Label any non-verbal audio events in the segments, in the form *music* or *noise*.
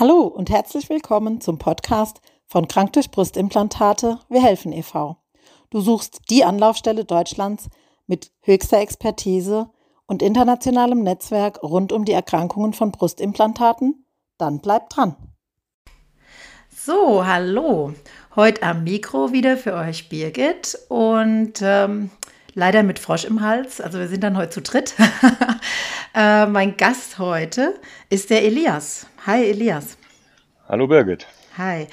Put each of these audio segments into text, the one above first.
Hallo und herzlich willkommen zum Podcast von Krank durch Brustimplantate Wir helfen e.V. Du suchst die Anlaufstelle Deutschlands mit höchster Expertise und internationalem Netzwerk rund um die Erkrankungen von Brustimplantaten? Dann bleib dran. So, hallo. Heute am Mikro wieder für euch Birgit und ähm, leider mit Frosch im Hals. Also wir sind dann heute zu dritt. *laughs* äh, mein Gast heute ist der Elias. Hi Elias. Hallo Birgit. Hi.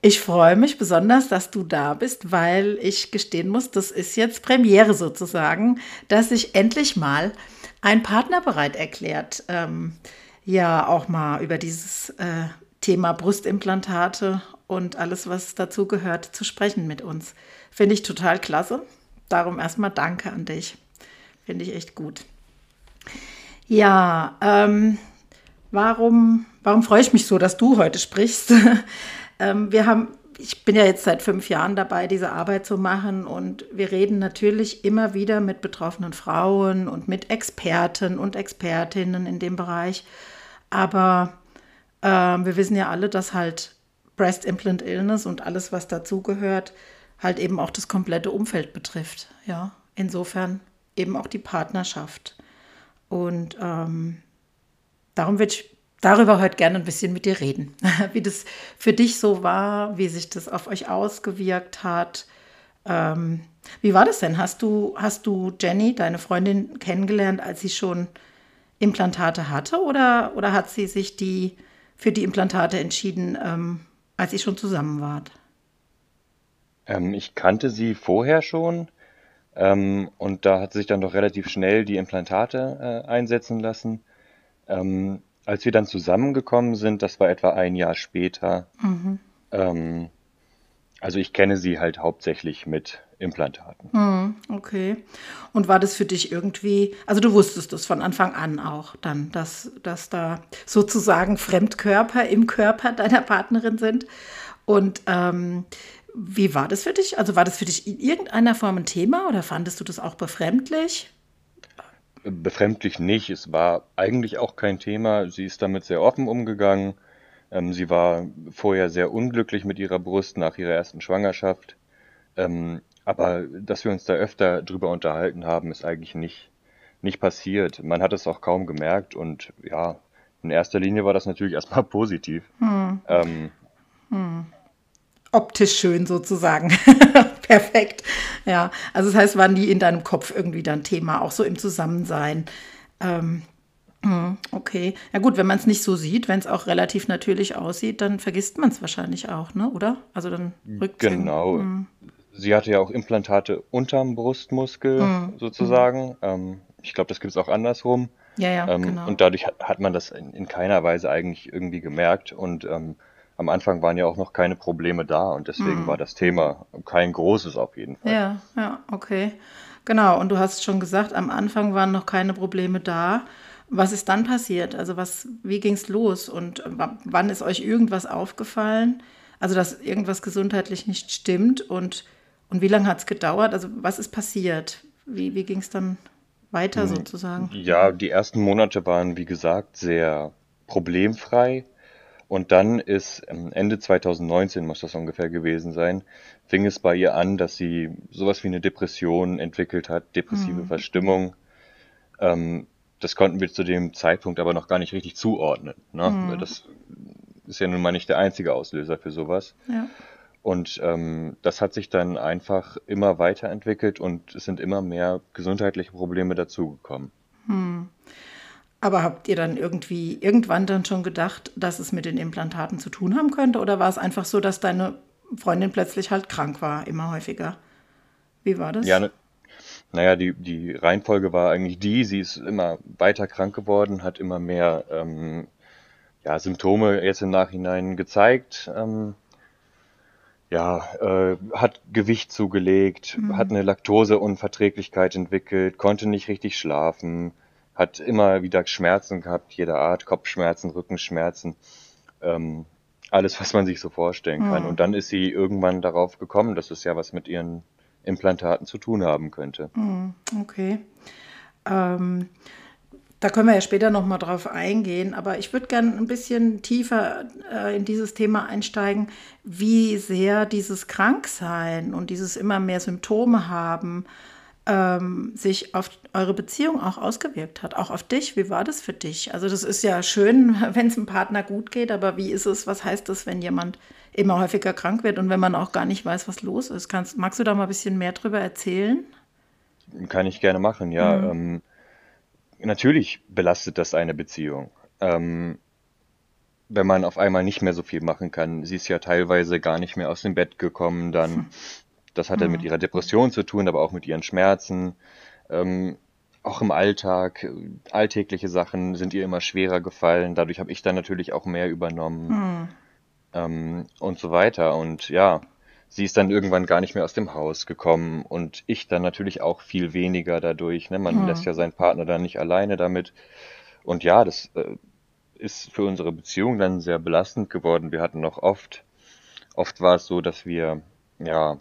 Ich freue mich besonders, dass du da bist, weil ich gestehen muss, das ist jetzt Premiere sozusagen, dass sich endlich mal ein Partner bereit erklärt, ähm, ja auch mal über dieses äh, Thema Brustimplantate und alles, was dazu gehört, zu sprechen mit uns. Finde ich total klasse. Darum erstmal danke an dich. Finde ich echt gut. Ja, ähm, warum, warum freue ich mich so, dass du heute sprichst? *laughs* ähm, wir haben, ich bin ja jetzt seit fünf Jahren dabei, diese Arbeit zu machen und wir reden natürlich immer wieder mit betroffenen Frauen und mit Experten und Expertinnen in dem Bereich. Aber äh, wir wissen ja alle, dass halt Breast Implant Illness und alles, was dazugehört, halt eben auch das komplette Umfeld betrifft. Ja, insofern eben auch die Partnerschaft. Und ähm, darum würde ich darüber heute gerne ein bisschen mit dir reden, *laughs* wie das für dich so war, wie sich das auf euch ausgewirkt hat. Ähm, wie war das denn? Hast du, hast du Jenny, deine Freundin, kennengelernt, als sie schon Implantate hatte oder, oder hat sie sich die für die Implantate entschieden, ähm, als ihr schon zusammen wart? Ähm, ich kannte sie vorher schon ähm, und da hat sich dann doch relativ schnell die Implantate äh, einsetzen lassen. Als wir dann zusammengekommen sind, das war etwa ein Jahr später. Mhm. Ähm, also ich kenne sie halt hauptsächlich mit Implantaten. Mhm, okay. Und war das für dich irgendwie, also du wusstest das von Anfang an auch dann, dass, dass da sozusagen Fremdkörper im Körper deiner Partnerin sind. Und ähm, wie war das für dich? Also war das für dich in irgendeiner Form ein Thema oder fandest du das auch befremdlich? Befremdlich nicht. Es war eigentlich auch kein Thema. Sie ist damit sehr offen umgegangen. Ähm, sie war vorher sehr unglücklich mit ihrer Brust nach ihrer ersten Schwangerschaft. Ähm, aber dass wir uns da öfter drüber unterhalten haben, ist eigentlich nicht, nicht passiert. Man hat es auch kaum gemerkt und ja, in erster Linie war das natürlich erstmal *laughs* positiv. Hm. Ähm, hm optisch schön sozusagen. *laughs* Perfekt. Ja, also das heißt, waren die in deinem Kopf irgendwie dann Thema, auch so im Zusammensein. Ähm, hm, okay. Ja gut, wenn man es nicht so sieht, wenn es auch relativ natürlich aussieht, dann vergisst man es wahrscheinlich auch, ne? Oder? Also dann rückt Genau. Hm. Sie hatte ja auch Implantate unterm Brustmuskel hm. sozusagen. Hm. Ähm, ich glaube, das gibt es auch andersrum. Ja, ja, ähm, genau. Und dadurch hat, hat man das in, in, keiner Weise eigentlich irgendwie gemerkt. Und ähm, am Anfang waren ja auch noch keine Probleme da und deswegen mhm. war das Thema kein großes auf jeden Fall. Ja, ja, okay. Genau, und du hast schon gesagt, am Anfang waren noch keine Probleme da. Was ist dann passiert? Also was, wie ging es los und wann ist euch irgendwas aufgefallen? Also dass irgendwas gesundheitlich nicht stimmt und, und wie lange hat es gedauert? Also was ist passiert? Wie, wie ging es dann weiter hm, sozusagen? Ja, die ersten Monate waren, wie gesagt, sehr problemfrei. Und dann ist ähm, Ende 2019, muss das ungefähr gewesen sein, fing es bei ihr an, dass sie sowas wie eine Depression entwickelt hat, depressive mhm. Verstimmung. Ähm, das konnten wir zu dem Zeitpunkt aber noch gar nicht richtig zuordnen. Ne? Mhm. Das ist ja nun mal nicht der einzige Auslöser für sowas. Ja. Und ähm, das hat sich dann einfach immer weiterentwickelt und es sind immer mehr gesundheitliche Probleme dazugekommen. Hm. Aber habt ihr dann irgendwie irgendwann dann schon gedacht, dass es mit den Implantaten zu tun haben könnte? Oder war es einfach so, dass deine Freundin plötzlich halt krank war, immer häufiger? Wie war das? Ja, ne, naja, die, die Reihenfolge war eigentlich die, sie ist immer weiter krank geworden, hat immer mehr ähm, ja, Symptome jetzt im Nachhinein gezeigt. Ähm, ja, äh, hat Gewicht zugelegt, mhm. hat eine Laktoseunverträglichkeit entwickelt, konnte nicht richtig schlafen, hat immer wieder Schmerzen gehabt, jeder Art, Kopfschmerzen, Rückenschmerzen, ähm, alles, was man sich so vorstellen kann. Mhm. Und dann ist sie irgendwann darauf gekommen, dass es ja was mit ihren Implantaten zu tun haben könnte. Mhm. Okay. Ähm, Da können wir ja später nochmal drauf eingehen, aber ich würde gerne ein bisschen tiefer äh, in dieses Thema einsteigen, wie sehr dieses Kranksein und dieses immer mehr Symptome haben ähm, sich auf eure Beziehung auch ausgewirkt hat, auch auf dich. Wie war das für dich? Also das ist ja schön, *laughs* wenn es einem Partner gut geht, aber wie ist es, was heißt das, wenn jemand immer häufiger krank wird und wenn man auch gar nicht weiß, was los ist? Kannst, magst du da mal ein bisschen mehr drüber erzählen? Kann ich gerne machen, ja. Mhm. Ähm, natürlich belastet das eine Beziehung. Ähm, wenn man auf einmal nicht mehr so viel machen kann. Sie ist ja teilweise gar nicht mehr aus dem Bett gekommen, dann. *laughs* Das hat dann mit mhm. ihrer Depression zu tun, aber auch mit ihren Schmerzen. Ähm, auch im Alltag, alltägliche Sachen sind ihr immer schwerer gefallen. Dadurch habe ich dann natürlich auch mehr übernommen mhm. ähm, und so weiter. Und ja, sie ist dann irgendwann gar nicht mehr aus dem Haus gekommen und ich dann natürlich auch viel weniger dadurch. Ne? Man mhm. lässt ja seinen Partner dann nicht alleine damit. Und ja, das äh, ist für unsere Beziehung dann sehr belastend geworden. Wir hatten noch oft, oft war es so, dass wir ja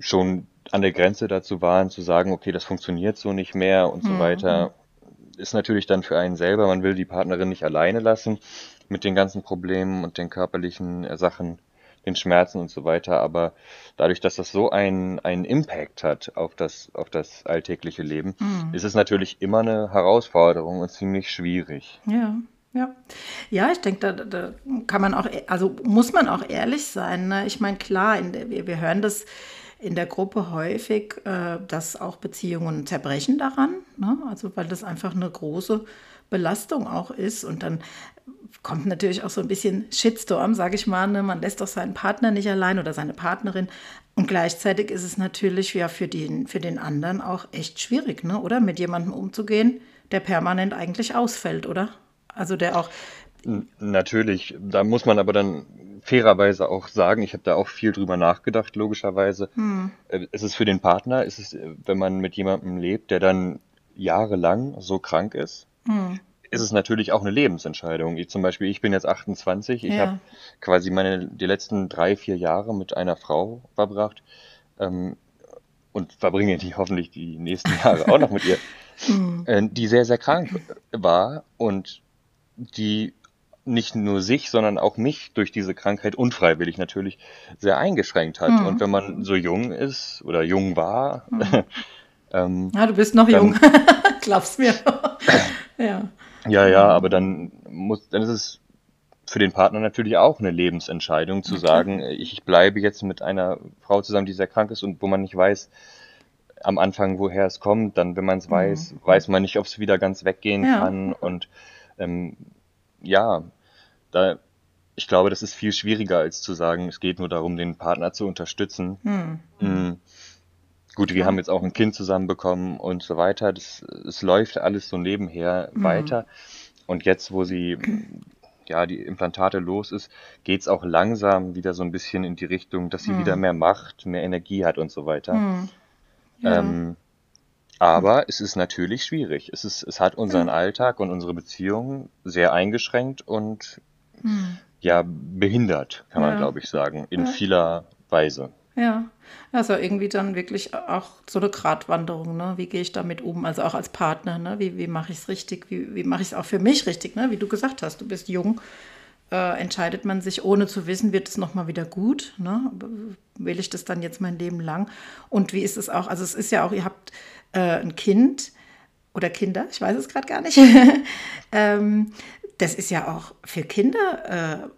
schon an der Grenze dazu waren, zu sagen, okay, das funktioniert so nicht mehr und so mhm. weiter, ist natürlich dann für einen selber, man will die Partnerin nicht alleine lassen mit den ganzen Problemen und den körperlichen Sachen, den Schmerzen und so weiter, aber dadurch, dass das so einen, einen Impact hat auf das, auf das alltägliche Leben, mhm. ist es natürlich immer eine Herausforderung und ziemlich schwierig. Ja. Ja, ja, ich denke, da, da kann man auch, also muss man auch ehrlich sein. Ne? Ich meine, klar, der, wir, wir hören das in der Gruppe häufig, äh, dass auch Beziehungen zerbrechen daran, ne? also weil das einfach eine große Belastung auch ist und dann kommt natürlich auch so ein bisschen Shitstorm, sage ich mal. Ne? Man lässt doch seinen Partner nicht allein oder seine Partnerin. Und gleichzeitig ist es natürlich ja für den, für den anderen auch echt schwierig, ne? oder? Mit jemandem umzugehen, der permanent eigentlich ausfällt, oder? Also der auch. Natürlich, da muss man aber dann fairerweise auch sagen, ich habe da auch viel drüber nachgedacht, logischerweise. Hm. Äh, es ist für den Partner, es ist, wenn man mit jemandem lebt, der dann jahrelang so krank ist, hm. ist es natürlich auch eine Lebensentscheidung. Ich, zum Beispiel, ich bin jetzt 28, ich ja. habe quasi meine die letzten drei, vier Jahre mit einer Frau verbracht ähm, und verbringe die *laughs* hoffentlich die nächsten Jahre auch noch mit ihr, *laughs* hm. äh, die sehr, sehr krank war und die nicht nur sich, sondern auch mich durch diese Krankheit unfreiwillig natürlich sehr eingeschränkt hat. Mhm. Und wenn man so jung ist oder jung war, mhm. *laughs* ähm, ja, du bist noch dann, jung, *laughs* glaubst mir. *laughs* ja. Ja, ja, aber dann muss, dann ist es für den Partner natürlich auch eine Lebensentscheidung zu okay. sagen, ich bleibe jetzt mit einer Frau zusammen, die sehr krank ist und wo man nicht weiß, am Anfang, woher es kommt, dann, wenn man es mhm. weiß, weiß man nicht, ob es wieder ganz weggehen ja. kann und ähm, ja, da, ich glaube, das ist viel schwieriger, als zu sagen, es geht nur darum, den Partner zu unterstützen. Hm. Mhm. Gut, wir ja. haben jetzt auch ein Kind zusammenbekommen und so weiter. Das, es läuft alles so nebenher mhm. weiter. Und jetzt, wo sie ja die Implantate los ist, geht's auch langsam wieder so ein bisschen in die Richtung, dass sie mhm. wieder mehr Macht, mehr Energie hat und so weiter. Mhm. Ja. Ähm, aber es ist natürlich schwierig. Es, ist, es hat unseren Alltag und unsere Beziehungen sehr eingeschränkt und hm. ja, behindert, kann man, glaube ich, sagen, in ja. vieler Weise. Ja, also irgendwie dann wirklich auch so eine Gratwanderung, ne? Wie gehe ich damit um? Also auch als Partner, ne? Wie, wie mache ich es richtig? Wie, wie mache ich es auch für mich richtig, ne? Wie du gesagt hast, du bist jung, äh, entscheidet man sich, ohne zu wissen, wird es nochmal wieder gut, ne? Will ich das dann jetzt mein Leben lang? Und wie ist es auch? Also es ist ja auch, ihr habt äh, ein Kind oder Kinder, ich weiß es gerade gar nicht. *laughs* ähm, das ist ja auch für Kinder äh,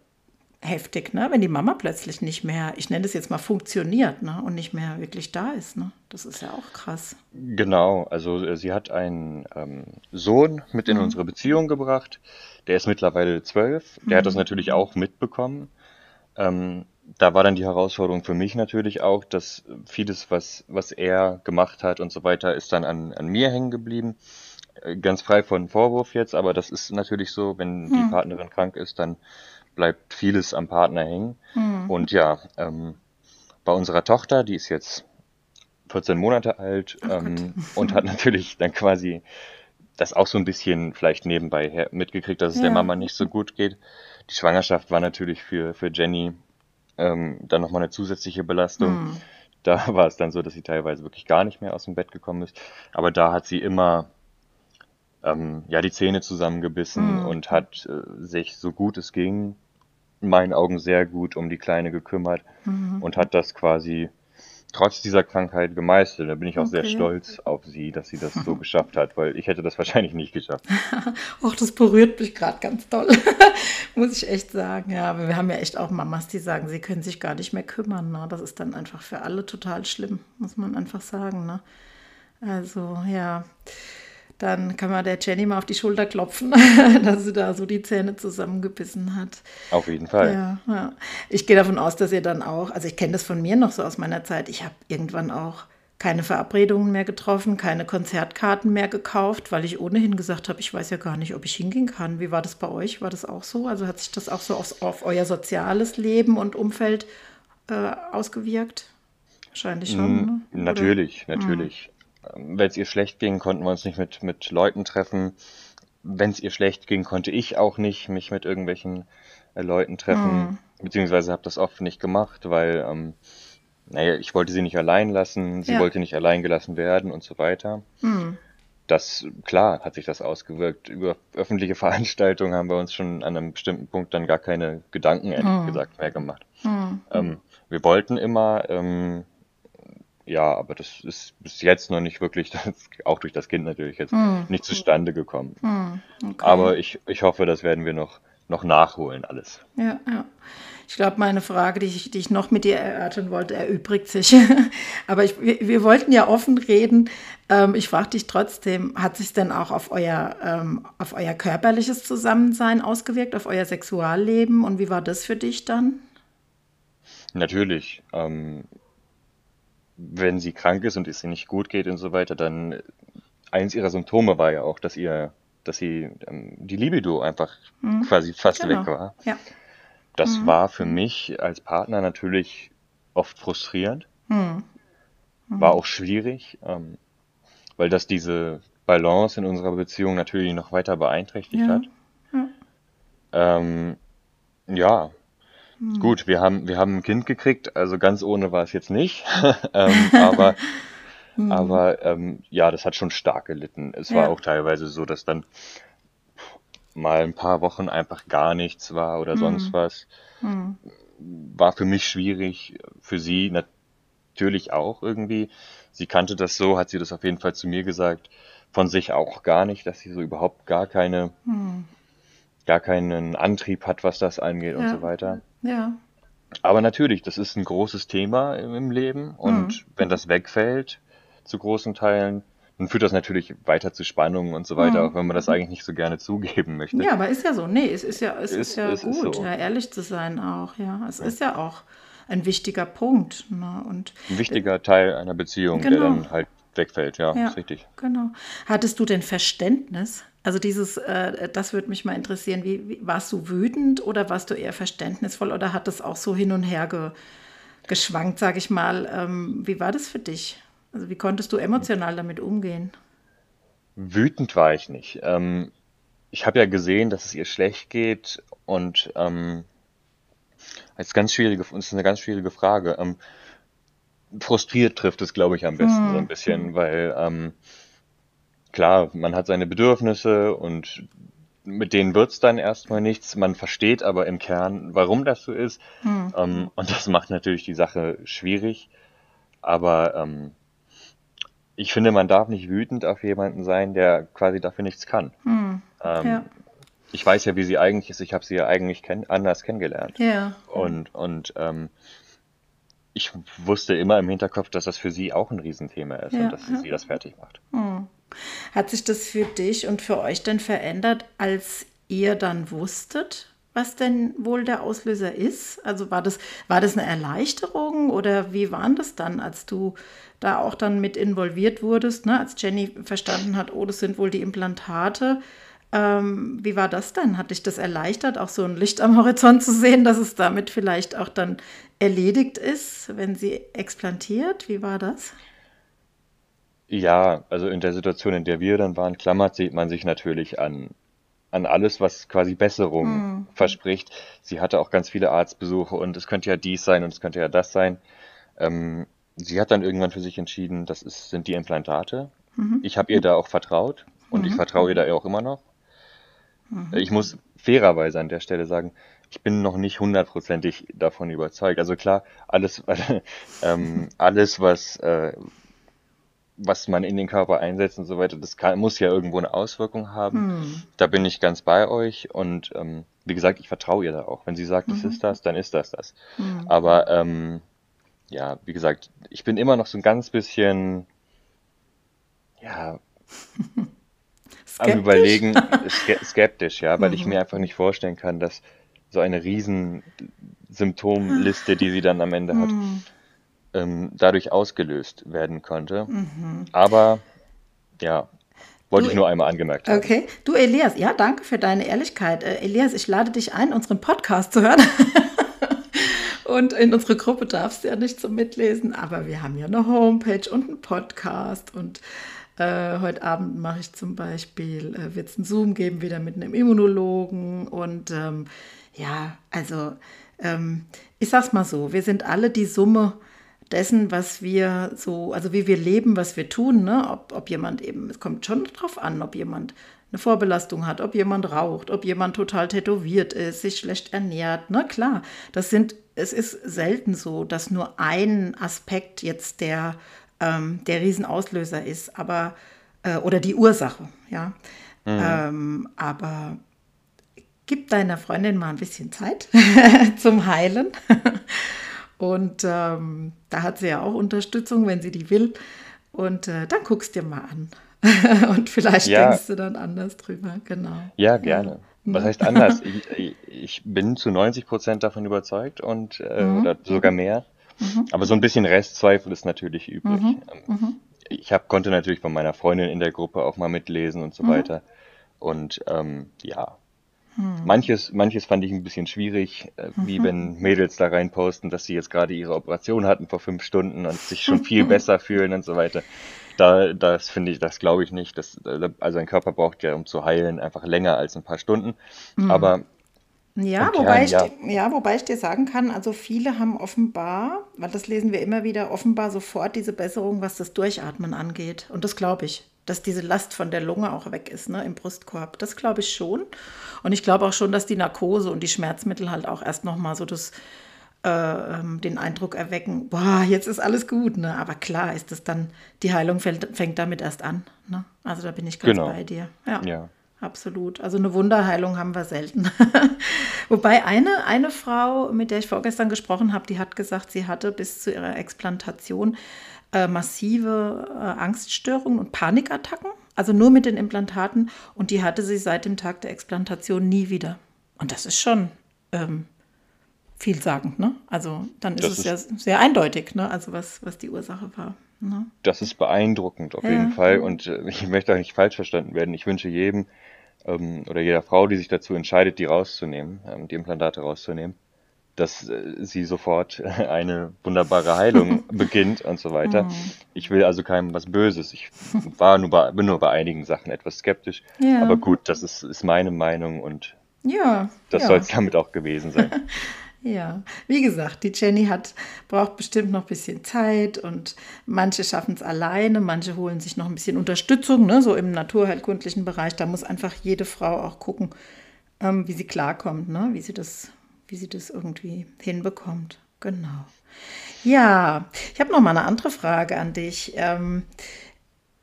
heftig, ne? wenn die Mama plötzlich nicht mehr, ich nenne das jetzt mal funktioniert ne? und nicht mehr wirklich da ist. Ne? Das ist ja auch krass. Genau, also äh, sie hat einen ähm, Sohn mit in mhm. unsere Beziehung gebracht. Der ist mittlerweile zwölf. Der mhm. hat das natürlich auch mitbekommen. Ähm, da war dann die Herausforderung für mich natürlich auch, dass vieles, was, was er gemacht hat und so weiter, ist dann an, an mir hängen geblieben. Äh, ganz frei von Vorwurf jetzt, aber das ist natürlich so, wenn hm. die Partnerin krank ist, dann bleibt vieles am Partner hängen. Hm. Und ja, ähm, bei unserer Tochter, die ist jetzt 14 Monate alt oh ähm, und hat natürlich dann quasi das auch so ein bisschen vielleicht nebenbei mitgekriegt, dass es ja. der Mama nicht so gut geht. Die Schwangerschaft war natürlich für, für Jenny ähm, dann nochmal eine zusätzliche Belastung. Hm. Da *laughs* war es dann so, dass sie teilweise wirklich gar nicht mehr aus dem Bett gekommen ist. Aber da hat sie immer ähm, ja die Zähne zusammengebissen mhm. und hat äh, sich so gut es ging, in meinen Augen sehr gut um die Kleine gekümmert mhm. und hat das quasi trotz dieser Krankheit gemeistert. Da bin ich auch okay. sehr stolz auf sie, dass sie das so *laughs* geschafft hat, weil ich hätte das wahrscheinlich nicht geschafft. *laughs* Auch das berührt mich gerade ganz toll, *laughs* muss ich echt sagen. Ja, aber wir haben ja echt auch Mamas, die sagen, sie können sich gar nicht mehr kümmern. Ne? Das ist dann einfach für alle total schlimm, muss man einfach sagen. Ne? Also ja dann kann man der Jenny mal auf die Schulter klopfen, *laughs* dass sie da so die Zähne zusammengebissen hat. Auf jeden Fall. Ja, ja. Ich gehe davon aus, dass ihr dann auch, also ich kenne das von mir noch so aus meiner Zeit, ich habe irgendwann auch keine Verabredungen mehr getroffen, keine Konzertkarten mehr gekauft, weil ich ohnehin gesagt habe, ich weiß ja gar nicht, ob ich hingehen kann. Wie war das bei euch? War das auch so? Also hat sich das auch so auf, auf euer soziales Leben und Umfeld äh, ausgewirkt? Wahrscheinlich schon. Mm, ne? Natürlich, Oder? natürlich. Wenn es ihr schlecht ging, konnten wir uns nicht mit, mit Leuten treffen. Wenn es ihr schlecht ging, konnte ich auch nicht mich mit irgendwelchen äh, Leuten treffen. Mhm. Beziehungsweise habe das oft nicht gemacht, weil, ähm, naja, ich wollte sie nicht allein lassen, sie ja. wollte nicht allein gelassen werden und so weiter. Mhm. Das, klar, hat sich das ausgewirkt. Über öffentliche *laughs* Veranstaltungen haben wir uns schon an einem bestimmten Punkt dann gar keine Gedanken, ehrlich mhm. gesagt, mehr gemacht. Mhm. Ähm, wir wollten immer, ähm, ja, aber das ist bis jetzt noch nicht wirklich, *laughs* das, auch durch das Kind natürlich jetzt hm. nicht zustande gekommen. Hm. Okay. Aber ich, ich hoffe, das werden wir noch, noch nachholen, alles. Ja, ja. Ich glaube, meine Frage, die ich, die ich noch mit dir erörtern wollte, erübrigt sich. *laughs* aber ich, wir, wir, wollten ja offen reden. Ähm, ich frage dich trotzdem, hat sich denn auch auf euer, ähm, auf euer körperliches Zusammensein ausgewirkt, auf euer Sexualleben? Und wie war das für dich dann? Natürlich. Ähm, wenn sie krank ist und es ihr nicht gut geht und so weiter, dann eins ihrer Symptome war ja auch, dass ihr, dass sie ähm, die Libido einfach mhm. quasi fast genau. weg war. Ja. Das mhm. war für mich als Partner natürlich oft frustrierend, mhm. mhm. war auch schwierig, ähm, weil das diese Balance in unserer Beziehung natürlich noch weiter beeinträchtigt ja. hat. Ja. Ähm, ja, hm. Gut, wir haben, wir haben ein Kind gekriegt, also ganz ohne war es jetzt nicht. *laughs* ähm, aber *laughs* hm. aber ähm, ja, das hat schon stark gelitten. Es ja. war auch teilweise so, dass dann mal ein paar Wochen einfach gar nichts war oder hm. sonst was. Hm. War für mich schwierig, für sie natürlich auch irgendwie. Sie kannte das so, hat sie das auf jeden Fall zu mir gesagt, von sich auch gar nicht, dass sie so überhaupt gar keine, gar keinen Antrieb hat, was das angeht ja. und so weiter. Ja. Aber natürlich, das ist ein großes Thema im Leben und mhm. wenn das wegfällt zu großen Teilen, dann führt das natürlich weiter zu Spannungen und so weiter, mhm. auch wenn man das eigentlich nicht so gerne zugeben möchte. Ja, aber ist ja so. Nee, es ist ja, es ist, ist ja ist, gut, so. ja, ehrlich zu sein auch. Ja, es ja. ist ja auch ein wichtiger Punkt. Ne? Und ein wichtiger Teil einer Beziehung, genau. der dann halt wegfällt. Ja, ja, ist richtig. Genau. Hattest du denn Verständnis also dieses, äh, das würde mich mal interessieren. Wie, wie, warst du wütend oder warst du eher verständnisvoll oder hat das auch so hin und her ge, geschwankt, sage ich mal? Ähm, wie war das für dich? Also wie konntest du emotional damit umgehen? Wütend war ich nicht. Ähm, ich habe ja gesehen, dass es ihr schlecht geht und ähm, ist ganz schwierige, das ist eine ganz schwierige Frage. Ähm, frustriert trifft es, glaube ich, am besten hm. so ein bisschen, weil ähm, klar, man hat seine Bedürfnisse und mit denen wird's dann erstmal nichts. Man versteht aber im Kern, warum das so ist. Hm. Ähm, und das macht natürlich die Sache schwierig. Aber ähm, ich finde, man darf nicht wütend auf jemanden sein, der quasi dafür nichts kann. Hm. Ähm, ja. Ich weiß ja, wie sie eigentlich ist. Ich habe sie ja eigentlich kenn anders kennengelernt. Ja. Und, und ähm, ich wusste immer im Hinterkopf, dass das für sie auch ein Riesenthema ist ja, und dass ja. sie das fertig macht. Hm. Hat sich das für dich und für euch denn verändert, als ihr dann wusstet, was denn wohl der Auslöser ist? Also war das, war das eine Erleichterung oder wie war das dann, als du da auch dann mit involviert wurdest, ne? als Jenny verstanden hat, oh, das sind wohl die Implantate? Ähm, wie war das dann? Hat dich das erleichtert, auch so ein Licht am Horizont zu sehen, dass es damit vielleicht auch dann erledigt ist, wenn sie explantiert? Wie war das? Ja, also in der Situation, in der wir dann waren, klammert sieht man sich natürlich an, an alles, was quasi Besserung mhm. verspricht. Sie hatte auch ganz viele Arztbesuche und es könnte ja dies sein und es könnte ja das sein. Ähm, sie hat dann irgendwann für sich entschieden, das ist, sind die Implantate. Mhm. Ich habe ihr da auch vertraut. und ich vertraue ihr da auch immer noch. Ich muss fairerweise an der Stelle sagen, ich bin noch nicht hundertprozentig davon überzeugt. Also klar, alles, *laughs* ähm, alles was, äh, was man in den Körper einsetzt und so weiter, das kann, muss ja irgendwo eine Auswirkung haben. Da bin ich ganz bei euch und ähm, wie gesagt, ich vertraue ihr da auch. Wenn sie sagt, das ist das, dann ist das das. Aber ähm, ja, wie gesagt, ich bin immer noch so ein ganz bisschen, ja, am? Überlegen, ske- *laughs* skeptisch, ja, weil ich mir einfach nicht vorstellen kann, dass so eine riesen Symptomliste, die sie dann am Ende hat, ähm, dadurch ausgelöst werden konnte. Aber ja, wollte Du- ich nur einmal angemerkt haben. Okay. Du, Elias, ja, danke für deine Ehrlichkeit. Äh, Elias, ich lade dich ein, unseren Podcast zu hören. *laughs* Und in unsere Gruppe darfst du ja nicht zum Mitlesen, aber wir haben ja eine Homepage und einen Podcast. Und äh, heute Abend mache ich zum Beispiel, äh, wird es einen Zoom geben, wieder mit einem Immunologen. Und ähm, ja, also ähm, ich sag's mal so, wir sind alle die Summe dessen, was wir so, also wie wir leben, was wir tun, ne? ob, ob jemand eben, es kommt schon drauf an, ob jemand eine Vorbelastung hat, ob jemand raucht, ob jemand total tätowiert ist, sich schlecht ernährt, ne, klar, das sind, es ist selten so, dass nur ein Aspekt jetzt der, ähm, der Riesenauslöser ist, aber, äh, oder die Ursache, ja, ähm, aber gib deiner Freundin mal ein bisschen Zeit *laughs* zum Heilen. Und ähm, da hat sie ja auch Unterstützung, wenn sie die will. Und äh, dann guckst dir mal an. *laughs* Und vielleicht Ja. denkst du dann anders drüber. Genau. Ja, gerne. Was heißt anders? *laughs* Ich, ich- bin zu 90 Prozent davon überzeugt und äh, oder sogar mehr. Aber so ein bisschen Restzweifel ist natürlich übrig. Ähm, Ich hab, konnte natürlich von meiner Freundin in der Gruppe auch mal mitlesen und so weiter. Und ähm, ja, manches, manches fand ich ein bisschen schwierig, äh, wie wenn Mädels da rein posten, dass sie jetzt gerade ihre Operation hatten vor fünf Stunden und sich schon viel *laughs* besser fühlen und so weiter. Da, das finde ich, das glaube ich nicht. Das, also ein Körper braucht ja, um zu heilen, einfach länger als ein paar Stunden. Aber Ja, Im wobei Kern, ich, ja. dir- ja, wobei ich dir sagen kann, also viele haben offenbar, weil das lesen wir immer wieder, offenbar sofort diese Besserung, was das Durchatmen angeht. Und das glaube ich, dass diese Last von der Lunge auch weg ist, ne, im Brustkorb. Das glaube ich schon. Und ich glaube auch schon, dass die Narkose und die Schmerzmittel halt auch erst nochmal so das, äh, ähm, den Eindruck erwecken, boah, jetzt ist alles gut. Ne? Aber klar ist es dann, die Heilung fängt, fängt damit erst an. Ne? Also da bin ich ganz Genau. bei dir. Ja. Ja. Absolut. Also eine Wunderheilung haben wir selten. *laughs* Wobei eine, eine Frau, mit der ich vorgestern gesprochen habe, die hat gesagt, sie hatte bis zu ihrer Explantation äh, massive äh, Angststörungen und Panikattacken. Also nur mit den Implantaten. Und die hatte sie seit dem Tag der Explantation nie wieder. Und das ist schon ähm, vielsagend, ne? Also dann ist Das es ja sehr eindeutig, ne? Also was, was die Ursache war. Ne? Das ist beeindruckend auf Ja. jeden Fall. Und äh, *laughs* ich möchte auch nicht falsch verstanden werden. Ich wünsche jedem ähm, oder jeder Frau, die sich dazu entscheidet, die rauszunehmen, ähm, die Implantate rauszunehmen, dass äh, sie sofort *laughs* eine wunderbare Heilung *laughs* beginnt und so weiter. Mhm. Ich will also keinem was Böses. Ich war nur bei, bin nur bei einigen Sachen etwas skeptisch. Ja. Aber gut, das ist, ist meine Meinung und Ja. das ja. soll es damit auch gewesen sein. *laughs* Ja, wie gesagt, die Jenny hat, braucht bestimmt noch ein bisschen Zeit und manche schaffen es alleine, manche holen sich noch ein bisschen Unterstützung, ne, so im naturheilkundlichen Bereich. Da muss einfach jede Frau auch gucken, ähm, wie sie klarkommt, ne, wie sie das, wie sie das irgendwie hinbekommt. Genau. Ja, ich habe noch mal eine andere Frage an dich. Ähm,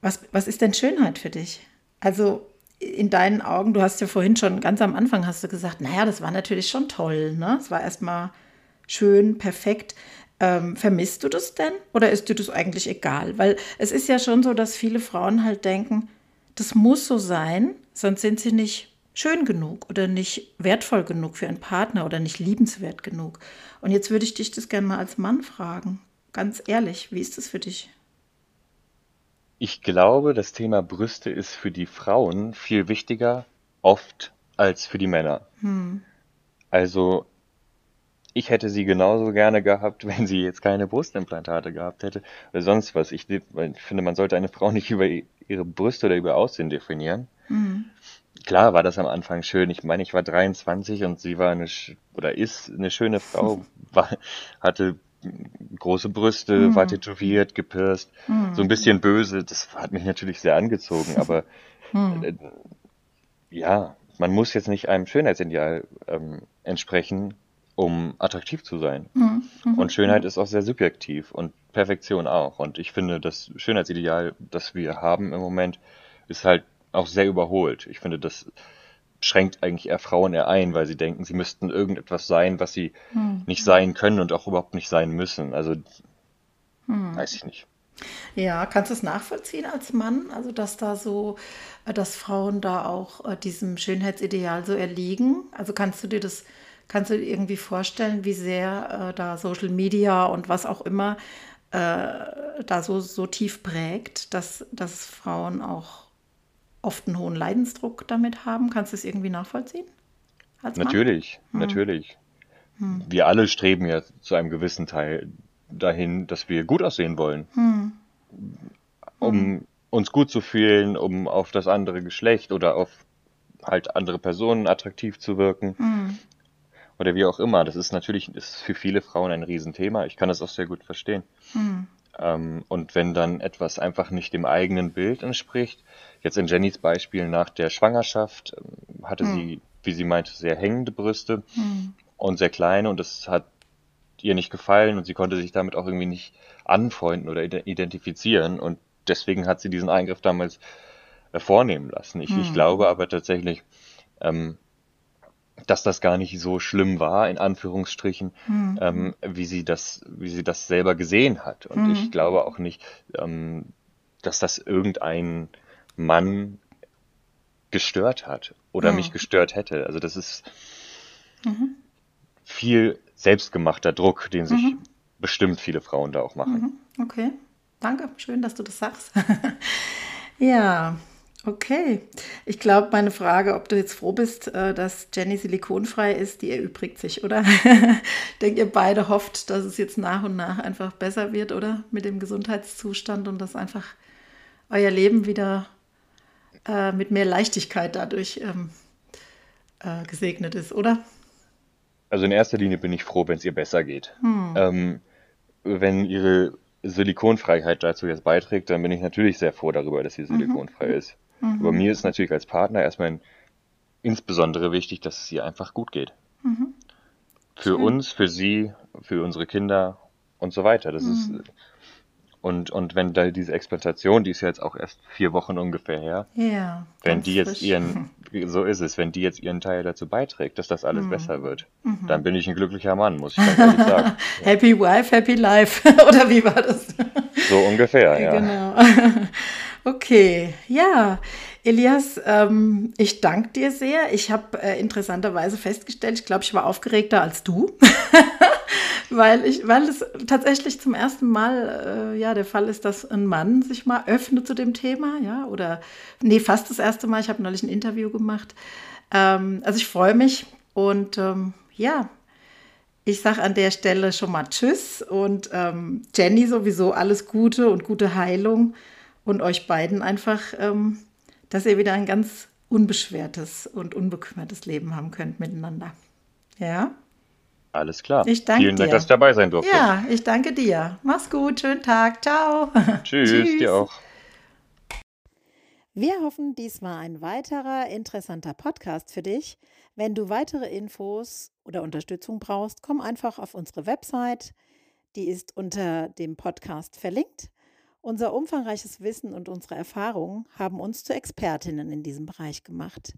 was, was ist denn Schönheit für dich? Also in deinen Augen, du hast ja vorhin schon ganz am Anfang hast du gesagt, naja, das war natürlich schon toll, ne? Es war erstmal schön, perfekt. Ähm, vermisst du das denn oder ist dir das eigentlich egal? Weil es ist ja schon so, dass viele Frauen halt denken, das muss so sein, sonst sind sie nicht schön genug oder nicht wertvoll genug für einen Partner oder nicht liebenswert genug. Und jetzt würde ich dich das gerne mal als Mann fragen. Ganz ehrlich, wie ist das für dich? Ich glaube, das Thema Brüste ist für die Frauen viel wichtiger, oft als für die Männer. Also, ich hätte sie genauso gerne gehabt, *laughs* wenn sie jetzt keine Brustimplantate gehabt hätte oder sonst was. Ich, ich finde, man sollte eine Frau nicht über ihre Brüste oder über Aussehen definieren. Klar war das am Anfang schön. Ich meine, ich war 23 und sie war eine oder ist eine schöne Frau, *laughs* war, hatte große Brüste, war tätowiert, gepierst, so ein bisschen böse. Das hat mich natürlich sehr angezogen, aber *laughs* hm. Äh, ja, man muss jetzt nicht einem Schönheitsideal ähm, entsprechen, um attraktiv zu sein. Mhm. Mhm. Und Schönheit ist auch sehr subjektiv und Perfektion auch. Und ich finde, das Schönheitsideal, das wir haben im Moment, ist halt auch sehr überholt. Ich finde, das schränkt eigentlich eher Frauen eher ein, weil sie denken, sie müssten irgendetwas sein, was sie mhm. nicht sein können und auch überhaupt nicht sein müssen. Also mhm. weiß ich nicht. Ja, kannst du es nachvollziehen als Mann? Also, dass da so, äh, dass Frauen da auch äh, diesem Schönheitsideal so erliegen? Also kannst du dir das, kannst du dir irgendwie vorstellen, wie sehr äh, da Social Media und was auch immer äh, da so, so tief prägt, dass, dass Frauen auch oft einen hohen Leidensdruck damit haben? Kannst du es irgendwie nachvollziehen? natürlich, hm. natürlich. Hm. Wir alle streben ja zu einem gewissen Teil dahin, dass wir gut aussehen wollen. Hm. Um hm. uns gut zu fühlen, um auf das andere Geschlecht oder auf halt andere Personen attraktiv zu wirken. Hm. Oder wie auch immer. Das ist natürlich ist für viele Frauen ein Riesenthema. Ich kann das auch sehr gut verstehen. Hm. Ähm, und wenn dann etwas einfach nicht dem eigenen Bild entspricht, jetzt in Jennys Beispiel nach der Schwangerschaft ähm, hatte hm. sie, wie sie meinte, sehr hängende Brüste hm. und sehr kleine und das hat ihr nicht gefallen und sie konnte sich damit auch irgendwie nicht anfreunden oder identifizieren und deswegen hat sie diesen Eingriff damals äh, vornehmen lassen. Ich, hm. ich glaube aber tatsächlich, ähm, dass das gar nicht so schlimm war, in Anführungsstrichen, hm. ähm, wie sie das, wie sie das selber gesehen hat. Und hm. ich glaube auch nicht, ähm, dass das irgendein Mann gestört hat oder ja. mich gestört hätte. Also das ist mhm. viel selbstgemachter Druck, den sich mhm. bestimmt viele Frauen da auch machen. Mhm. Okay, danke. Schön, dass du das sagst. *laughs* ja, okay. Ich glaube, meine Frage, ob du jetzt froh bist, äh, dass Jenny silikonfrei ist, die erübrigt sich, oder? *laughs* Denkt ihr beide hofft, dass es jetzt nach und nach einfach besser wird, oder? Mit dem Gesundheitszustand und dass einfach euer Leben wieder äh, mit mehr Leichtigkeit dadurch ähm, äh, gesegnet ist, oder? Also in erster Linie bin ich froh, wenn es ihr besser geht. Hm. Ähm, wenn ihre Silikonfreiheit dazu jetzt beiträgt, dann bin ich natürlich sehr froh darüber, dass sie mhm. silikonfrei mhm. ist. Mhm. Aber mir ist natürlich als Partner erstmal insbesondere wichtig, dass es ihr einfach gut geht. Mhm. Für Schön. uns, für sie, für unsere Kinder und so weiter. Das ist mhm. Und, und wenn da diese Explantation, die ist ja jetzt auch erst vier Wochen ungefähr her, ja, wenn die jetzt frisch. ihren, *laughs* so ist es, wenn die jetzt ihren Teil dazu beiträgt, dass das alles mhm. besser wird, mhm. dann bin ich ein glücklicher Mann, muss ich *laughs* ganz ehrlich sagen. Ja. Happy Wife, Happy Life, *laughs* oder wie war das? So ungefähr, ja. Genau. Okay, ja. Elias, ähm, ich danke dir sehr. Ich habe äh, interessanterweise festgestellt, ich glaube, ich war aufgeregter als du. *laughs* weil ich, weil es tatsächlich zum ersten Mal äh, ja der Fall ist, dass ein Mann sich mal öffnet zu dem Thema, ja, oder nee, fast das erste Mal. Ich habe neulich ein Interview gemacht. Ähm, also ich freue mich und ähm, ja, ich sage an der Stelle schon mal Tschüss und ähm, Jenny sowieso alles Gute und gute Heilung und euch beiden einfach, ähm, dass ihr wieder ein ganz unbeschwertes und unbekümmertes Leben haben könnt miteinander. Ja? Alles klar. Ich danke Vielen dir. Dank, dass ich dabei sein durfte. Ja, ich danke dir. Mach's gut, schönen Tag. Ciao. Tschüss, *laughs* Tschüss. dir auch. Wir hoffen, dies war ein weiterer interessanter Podcast für dich. Wenn du weitere Infos oder Unterstützung brauchst, komm einfach auf unsere Website. Die ist unter dem Podcast verlinkt. Unser umfangreiches Wissen und unsere Erfahrungen haben uns zu Expertinnen in diesem Bereich gemacht.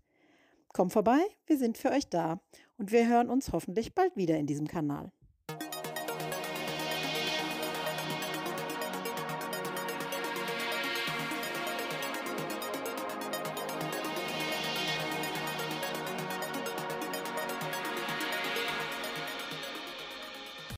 Komm vorbei, wir sind für euch da und wir hören uns hoffentlich bald wieder in diesem Kanal.